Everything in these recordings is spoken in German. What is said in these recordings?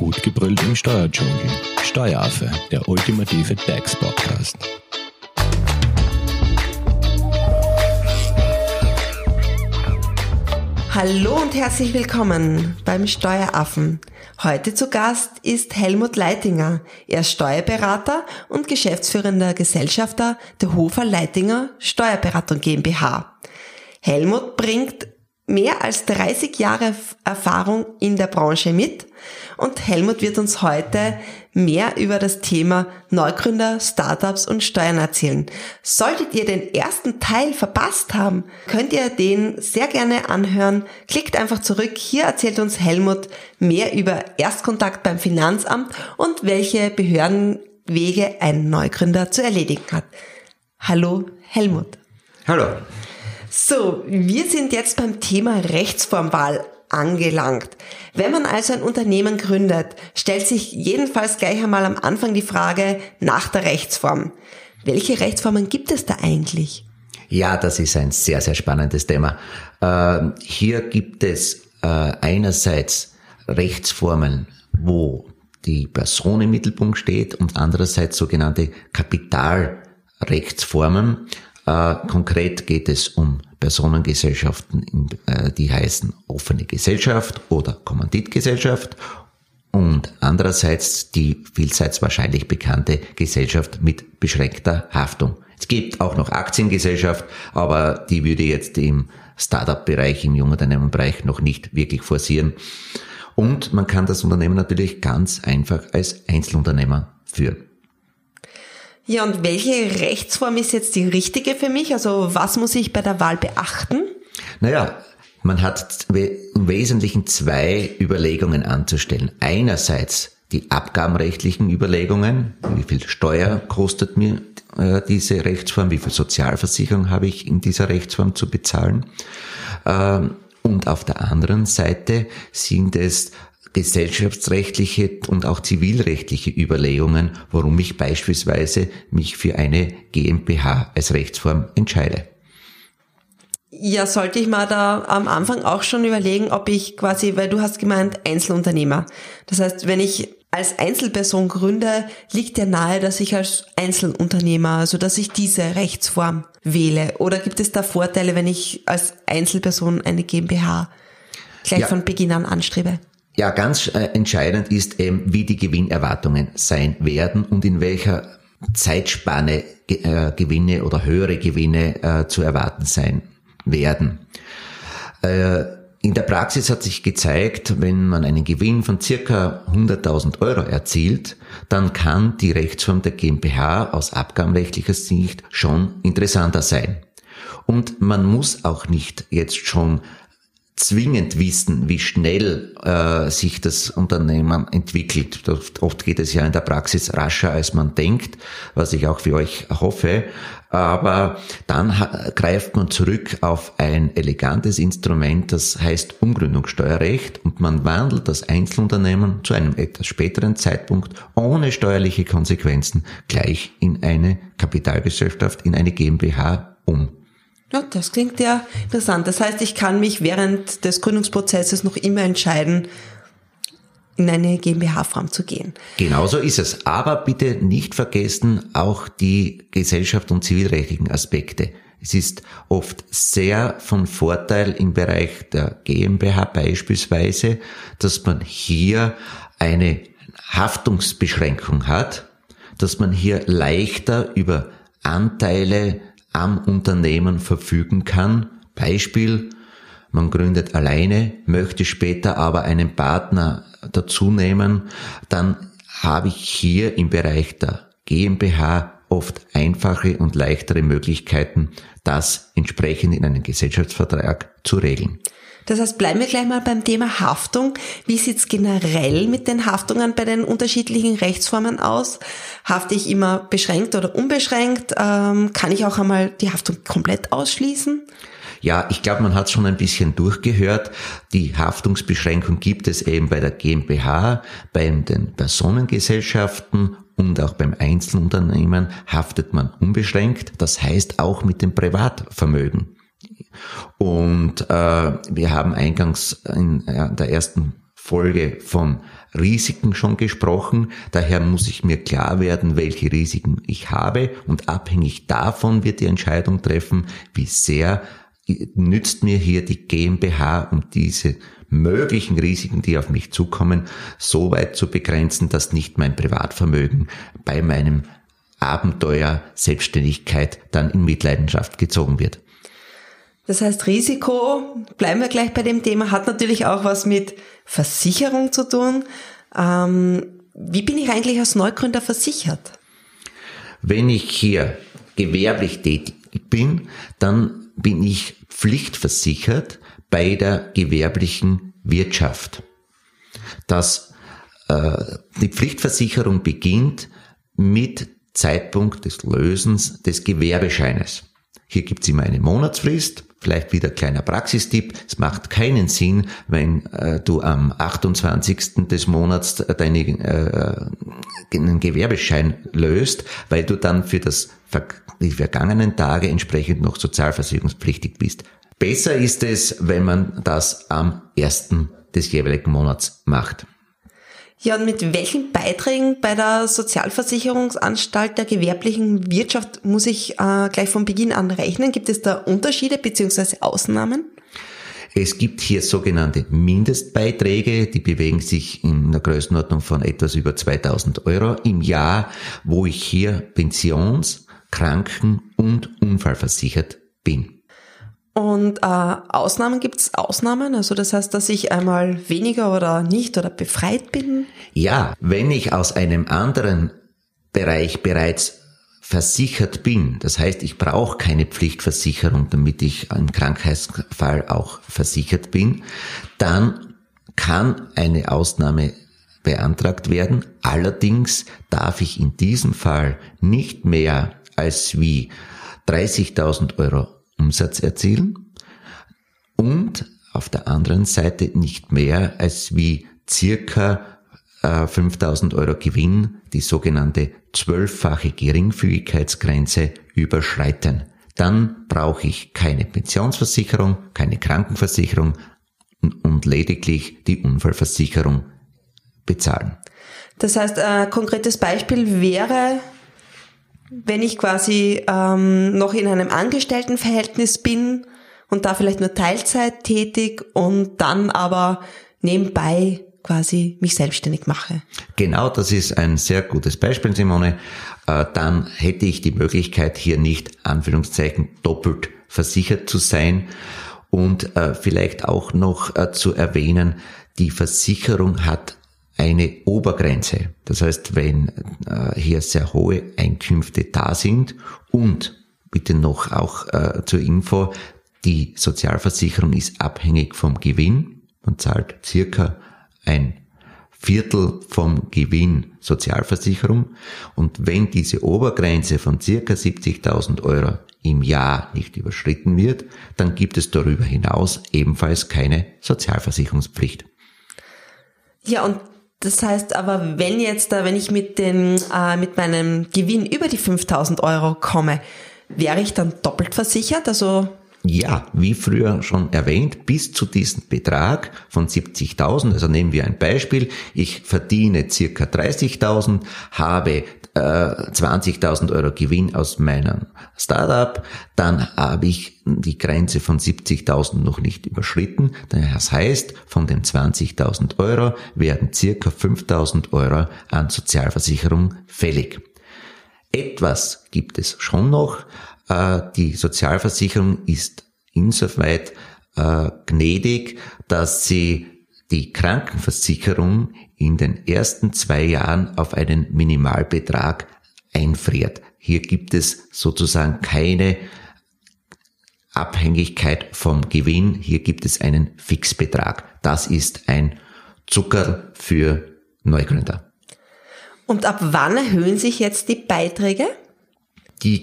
Gut gebrüllt im Steuerdschungel. Steueraffe, der ultimative DAX-Podcast. Hallo und herzlich willkommen beim Steueraffen. Heute zu Gast ist Helmut Leitinger. Er ist Steuerberater und geschäftsführender Gesellschafter der Hofer Leitinger Steuerberatung GmbH. Helmut bringt mehr als 30 Jahre Erfahrung in der Branche mit und Helmut wird uns heute mehr über das Thema Neugründer, Startups und Steuern erzählen. Solltet ihr den ersten Teil verpasst haben, könnt ihr den sehr gerne anhören. Klickt einfach zurück. Hier erzählt uns Helmut mehr über Erstkontakt beim Finanzamt und welche Behördenwege ein Neugründer zu erledigen hat. Hallo Helmut. Hallo. So, wir sind jetzt beim Thema Rechtsformwahl angelangt. Wenn man also ein Unternehmen gründet, stellt sich jedenfalls gleich einmal am Anfang die Frage nach der Rechtsform. Welche Rechtsformen gibt es da eigentlich? Ja, das ist ein sehr, sehr spannendes Thema. Äh, hier gibt es äh, einerseits Rechtsformen, wo die Person im Mittelpunkt steht und andererseits sogenannte Kapitalrechtsformen. Äh, konkret geht es um Personengesellschaften, äh, die heißen offene Gesellschaft oder Kommanditgesellschaft und andererseits die vielseits wahrscheinlich bekannte Gesellschaft mit beschränkter Haftung. Es gibt auch noch Aktiengesellschaft, aber die würde jetzt im Startup-Bereich, im Jungunternehmenbereich noch nicht wirklich forcieren. Und man kann das Unternehmen natürlich ganz einfach als Einzelunternehmer führen. Ja, und welche Rechtsform ist jetzt die richtige für mich? Also was muss ich bei der Wahl beachten? Naja, man hat im Wesentlichen zwei Überlegungen anzustellen. Einerseits die abgabenrechtlichen Überlegungen, wie viel Steuer kostet mir äh, diese Rechtsform, wie viel Sozialversicherung habe ich in dieser Rechtsform zu bezahlen. Ähm, und auf der anderen Seite sind es gesellschaftsrechtliche und auch zivilrechtliche Überlegungen, warum ich beispielsweise mich für eine GmbH als Rechtsform entscheide. Ja, sollte ich mal da am Anfang auch schon überlegen, ob ich quasi, weil du hast gemeint Einzelunternehmer. Das heißt, wenn ich als Einzelperson gründe, liegt ja nahe, dass ich als Einzelunternehmer, also dass ich diese Rechtsform wähle. Oder gibt es da Vorteile, wenn ich als Einzelperson eine GmbH gleich ja. von Beginn an anstrebe? Ja, ganz äh, entscheidend ist eben, wie die Gewinnerwartungen sein werden und in welcher Zeitspanne äh, Gewinne oder höhere Gewinne äh, zu erwarten sein werden. In der Praxis hat sich gezeigt, wenn man einen Gewinn von circa 100.000 Euro erzielt, dann kann die Rechtsform der GmbH aus abgabenrechtlicher Sicht schon interessanter sein. Und man muss auch nicht jetzt schon zwingend wissen, wie schnell äh, sich das Unternehmen entwickelt. Oft geht es ja in der Praxis rascher, als man denkt, was ich auch für euch hoffe. Aber dann greift man zurück auf ein elegantes Instrument, das heißt Umgründungssteuerrecht und man wandelt das Einzelunternehmen zu einem etwas späteren Zeitpunkt ohne steuerliche Konsequenzen gleich in eine Kapitalgesellschaft, in eine GmbH um. Ja, das klingt ja interessant. Das heißt, ich kann mich während des Gründungsprozesses noch immer entscheiden, in eine GmbH-Form zu gehen. Genauso ist es. Aber bitte nicht vergessen auch die Gesellschaft und zivilrechtlichen Aspekte. Es ist oft sehr von Vorteil im Bereich der GmbH beispielsweise, dass man hier eine Haftungsbeschränkung hat, dass man hier leichter über Anteile am Unternehmen verfügen kann. Beispiel, man gründet alleine, möchte später aber einen Partner dazu nehmen, dann habe ich hier im Bereich der GmbH oft einfache und leichtere Möglichkeiten, das entsprechend in einem Gesellschaftsvertrag zu regeln. Das heißt, bleiben wir gleich mal beim Thema Haftung. Wie sieht's generell mit den Haftungen bei den unterschiedlichen Rechtsformen aus? Hafte ich immer beschränkt oder unbeschränkt? Ähm, kann ich auch einmal die Haftung komplett ausschließen? Ja, ich glaube, man hat schon ein bisschen durchgehört. Die Haftungsbeschränkung gibt es eben bei der GmbH, bei den Personengesellschaften und auch beim Einzelunternehmen haftet man unbeschränkt. Das heißt auch mit dem Privatvermögen. Und äh, wir haben eingangs in, der ersten Folge von Risiken schon gesprochen. Daher muss ich mir klar werden, welche Risiken ich habe und abhängig davon wird die Entscheidung treffen, wie sehr nützt mir hier die GmbH, um diese möglichen Risiken, die auf mich zukommen, so weit zu begrenzen, dass nicht mein Privatvermögen bei meinem Abenteuer Selbstständigkeit dann in Mitleidenschaft gezogen wird. Das heißt, Risiko, bleiben wir gleich bei dem Thema, hat natürlich auch was mit Versicherung zu tun. Ähm, wie bin ich eigentlich als Neugründer versichert? Wenn ich hier gewerblich tätig bin, dann bin ich pflichtversichert bei der gewerblichen Wirtschaft. Das, äh, die Pflichtversicherung beginnt mit Zeitpunkt des Lösens des Gewerbescheines. Hier gibt's immer eine Monatsfrist Vielleicht wieder kleiner Praxistipp. Es macht keinen Sinn, wenn äh, du am 28. des Monats deine, äh, einen Gewerbeschein löst, weil du dann für das, die vergangenen Tage entsprechend noch sozialversicherungspflichtig bist. Besser ist es, wenn man das am ersten des jeweiligen Monats macht. Ja, und mit welchen Beiträgen bei der Sozialversicherungsanstalt der gewerblichen Wirtschaft muss ich äh, gleich von Beginn an rechnen? Gibt es da Unterschiede bzw. Ausnahmen? Es gibt hier sogenannte Mindestbeiträge, die bewegen sich in der Größenordnung von etwas über 2000 Euro im Jahr, wo ich hier pensions-, kranken- und unfallversichert bin. Und äh, Ausnahmen gibt es Ausnahmen? Also das heißt, dass ich einmal weniger oder nicht oder befreit bin? Ja, wenn ich aus einem anderen Bereich bereits versichert bin, das heißt, ich brauche keine Pflichtversicherung, damit ich im Krankheitsfall auch versichert bin, dann kann eine Ausnahme beantragt werden. Allerdings darf ich in diesem Fall nicht mehr als wie 30.000 Euro Umsatz erzielen und auf der anderen Seite nicht mehr als wie circa 5000 äh, Euro Gewinn, die sogenannte zwölffache Geringfügigkeitsgrenze überschreiten. Dann brauche ich keine Pensionsversicherung, keine Krankenversicherung und lediglich die Unfallversicherung bezahlen. Das heißt, ein konkretes Beispiel wäre, wenn ich quasi ähm, noch in einem Angestelltenverhältnis bin und da vielleicht nur Teilzeit tätig und dann aber nebenbei quasi mich selbstständig mache. Genau, das ist ein sehr gutes Beispiel, Simone. Äh, dann hätte ich die Möglichkeit, hier nicht Anführungszeichen doppelt versichert zu sein und äh, vielleicht auch noch äh, zu erwähnen, die Versicherung hat eine Obergrenze. Das heißt, wenn äh, hier sehr hohe Einkünfte da sind und bitte noch auch äh, zur Info, die Sozialversicherung ist abhängig vom Gewinn. Man zahlt circa ein Viertel vom Gewinn Sozialversicherung. Und wenn diese Obergrenze von circa 70.000 Euro im Jahr nicht überschritten wird, dann gibt es darüber hinaus ebenfalls keine Sozialversicherungspflicht. Ja, und das heißt aber, wenn jetzt da, wenn ich mit dem, äh, mit meinem Gewinn über die 5000 Euro komme, wäre ich dann doppelt versichert? Also ja, wie früher schon erwähnt, bis zu diesem Betrag von 70.000, also nehmen wir ein Beispiel, ich verdiene circa 30.000, habe äh, 20.000 Euro Gewinn aus meinem Startup, dann habe ich die Grenze von 70.000 noch nicht überschritten. Das heißt, von den 20.000 Euro werden circa 5.000 Euro an Sozialversicherung fällig. Etwas gibt es schon noch, die Sozialversicherung ist insoweit äh, gnädig, dass sie die Krankenversicherung in den ersten zwei Jahren auf einen Minimalbetrag einfriert. Hier gibt es sozusagen keine Abhängigkeit vom Gewinn. Hier gibt es einen Fixbetrag. Das ist ein Zucker für Neugründer. Und ab wann erhöhen sich jetzt die Beiträge? Die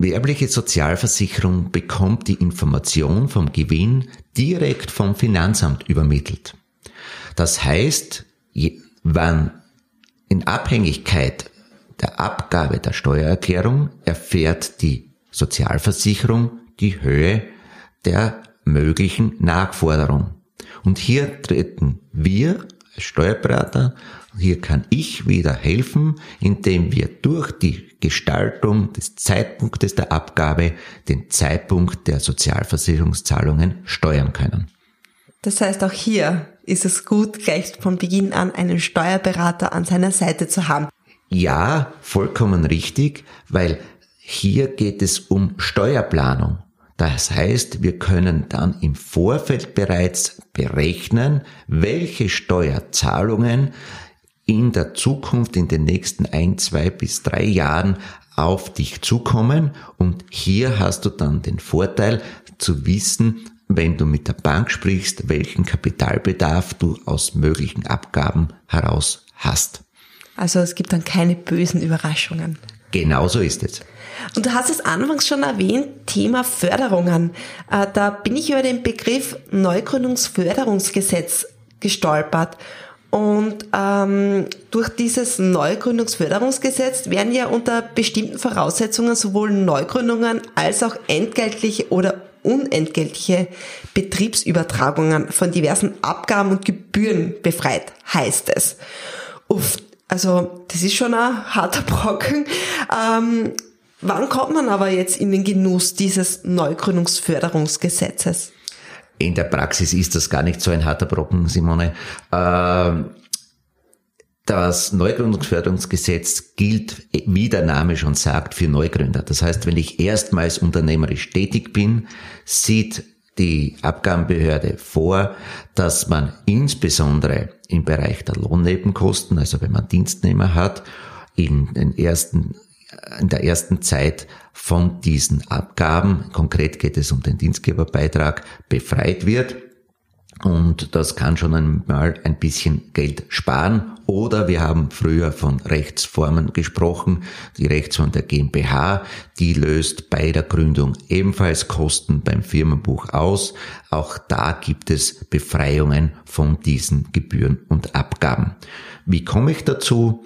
Werbliche Sozialversicherung bekommt die Information vom Gewinn direkt vom Finanzamt übermittelt. Das heißt, wann in Abhängigkeit der Abgabe der Steuererklärung erfährt die Sozialversicherung die Höhe der möglichen Nachforderung. Und hier treten wir Steuerberater. Hier kann ich wieder helfen, indem wir durch die Gestaltung des Zeitpunktes der Abgabe den Zeitpunkt der Sozialversicherungszahlungen steuern können. Das heißt, auch hier ist es gut, gleich von Beginn an einen Steuerberater an seiner Seite zu haben. Ja, vollkommen richtig, weil hier geht es um Steuerplanung. Das heißt, wir können dann im Vorfeld bereits berechnen, welche Steuerzahlungen in der Zukunft, in den nächsten ein, zwei bis drei Jahren auf dich zukommen. Und hier hast du dann den Vorteil zu wissen, wenn du mit der Bank sprichst, welchen Kapitalbedarf du aus möglichen Abgaben heraus hast. Also es gibt dann keine bösen Überraschungen. Genau so ist es. Und du hast es anfangs schon erwähnt, Thema Förderungen. Äh, da bin ich über den Begriff Neugründungsförderungsgesetz gestolpert. Und ähm, durch dieses Neugründungsförderungsgesetz werden ja unter bestimmten Voraussetzungen sowohl Neugründungen als auch entgeltliche oder unentgeltliche Betriebsübertragungen von diversen Abgaben und Gebühren befreit, heißt es. Uff, also das ist schon ein harter Brocken. Ähm, wann kommt man aber jetzt in den Genuss dieses Neugründungsförderungsgesetzes? In der Praxis ist das gar nicht so ein harter Brocken, Simone. Ähm das Neugründungsförderungsgesetz gilt, wie der Name schon sagt, für Neugründer. Das heißt, wenn ich erstmals unternehmerisch tätig bin, sieht die Abgabenbehörde vor, dass man insbesondere im Bereich der Lohnnebenkosten, also wenn man Dienstnehmer hat, in den ersten in der ersten Zeit von diesen Abgaben, konkret geht es um den Dienstgeberbeitrag, befreit wird. Und das kann schon einmal ein bisschen Geld sparen. Oder wir haben früher von Rechtsformen gesprochen. Die Rechtsform der GmbH, die löst bei der Gründung ebenfalls Kosten beim Firmenbuch aus. Auch da gibt es Befreiungen von diesen Gebühren und Abgaben. Wie komme ich dazu?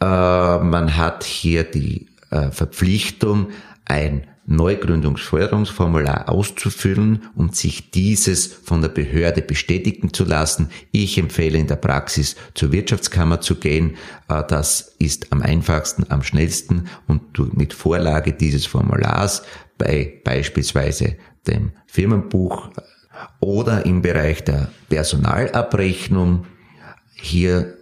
Äh, man hat hier die äh, Verpflichtung, ein Neugründungsförderungsformular auszufüllen und sich dieses von der Behörde bestätigen zu lassen. Ich empfehle in der Praxis zur Wirtschaftskammer zu gehen. Äh, das ist am einfachsten, am schnellsten und mit Vorlage dieses Formulars bei beispielsweise dem Firmenbuch oder im Bereich der Personalabrechnung hier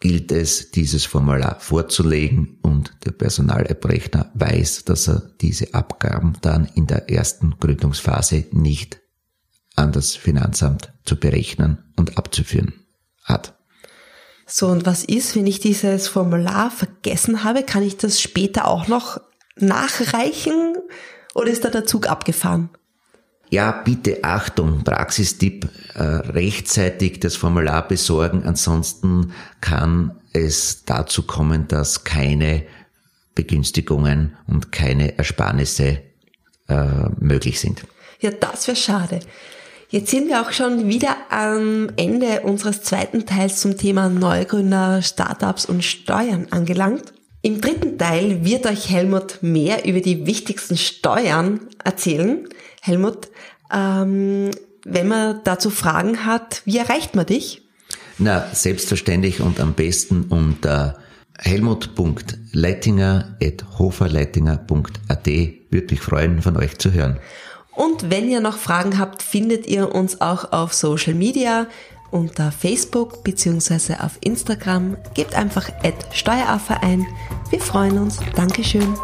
gilt es, dieses Formular vorzulegen und der Personalabrechner weiß, dass er diese Abgaben dann in der ersten Gründungsphase nicht an das Finanzamt zu berechnen und abzuführen hat. So, und was ist, wenn ich dieses Formular vergessen habe? Kann ich das später auch noch nachreichen oder ist da der Zug abgefahren? Ja, bitte Achtung, Praxistipp, äh, rechtzeitig das Formular besorgen, ansonsten kann es dazu kommen, dass keine Begünstigungen und keine Ersparnisse äh, möglich sind. Ja, das wäre schade. Jetzt sind wir auch schon wieder am Ende unseres zweiten Teils zum Thema Neugründer, Startups und Steuern angelangt. Im dritten Teil wird euch Helmut mehr über die wichtigsten Steuern erzählen. Helmut, ähm, wenn man dazu Fragen hat, wie erreicht man dich? Na, selbstverständlich und am besten unter helmut.leitinger.hoferleitinger.at. Würde mich freuen, von euch zu hören. Und wenn ihr noch Fragen habt, findet ihr uns auch auf Social Media unter Facebook bzw. auf Instagram. Gebt einfach Steueraffe ein. Wir freuen uns. Dankeschön.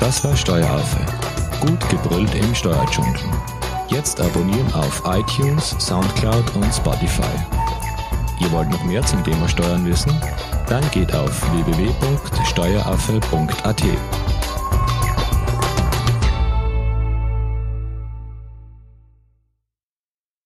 Das war Steueraffe. Gut gebrüllt im Steuerdschungel. Jetzt abonnieren auf iTunes, Soundcloud und Spotify. Ihr wollt noch mehr zum Thema Steuern wissen? Dann geht auf www.steueraffe.at.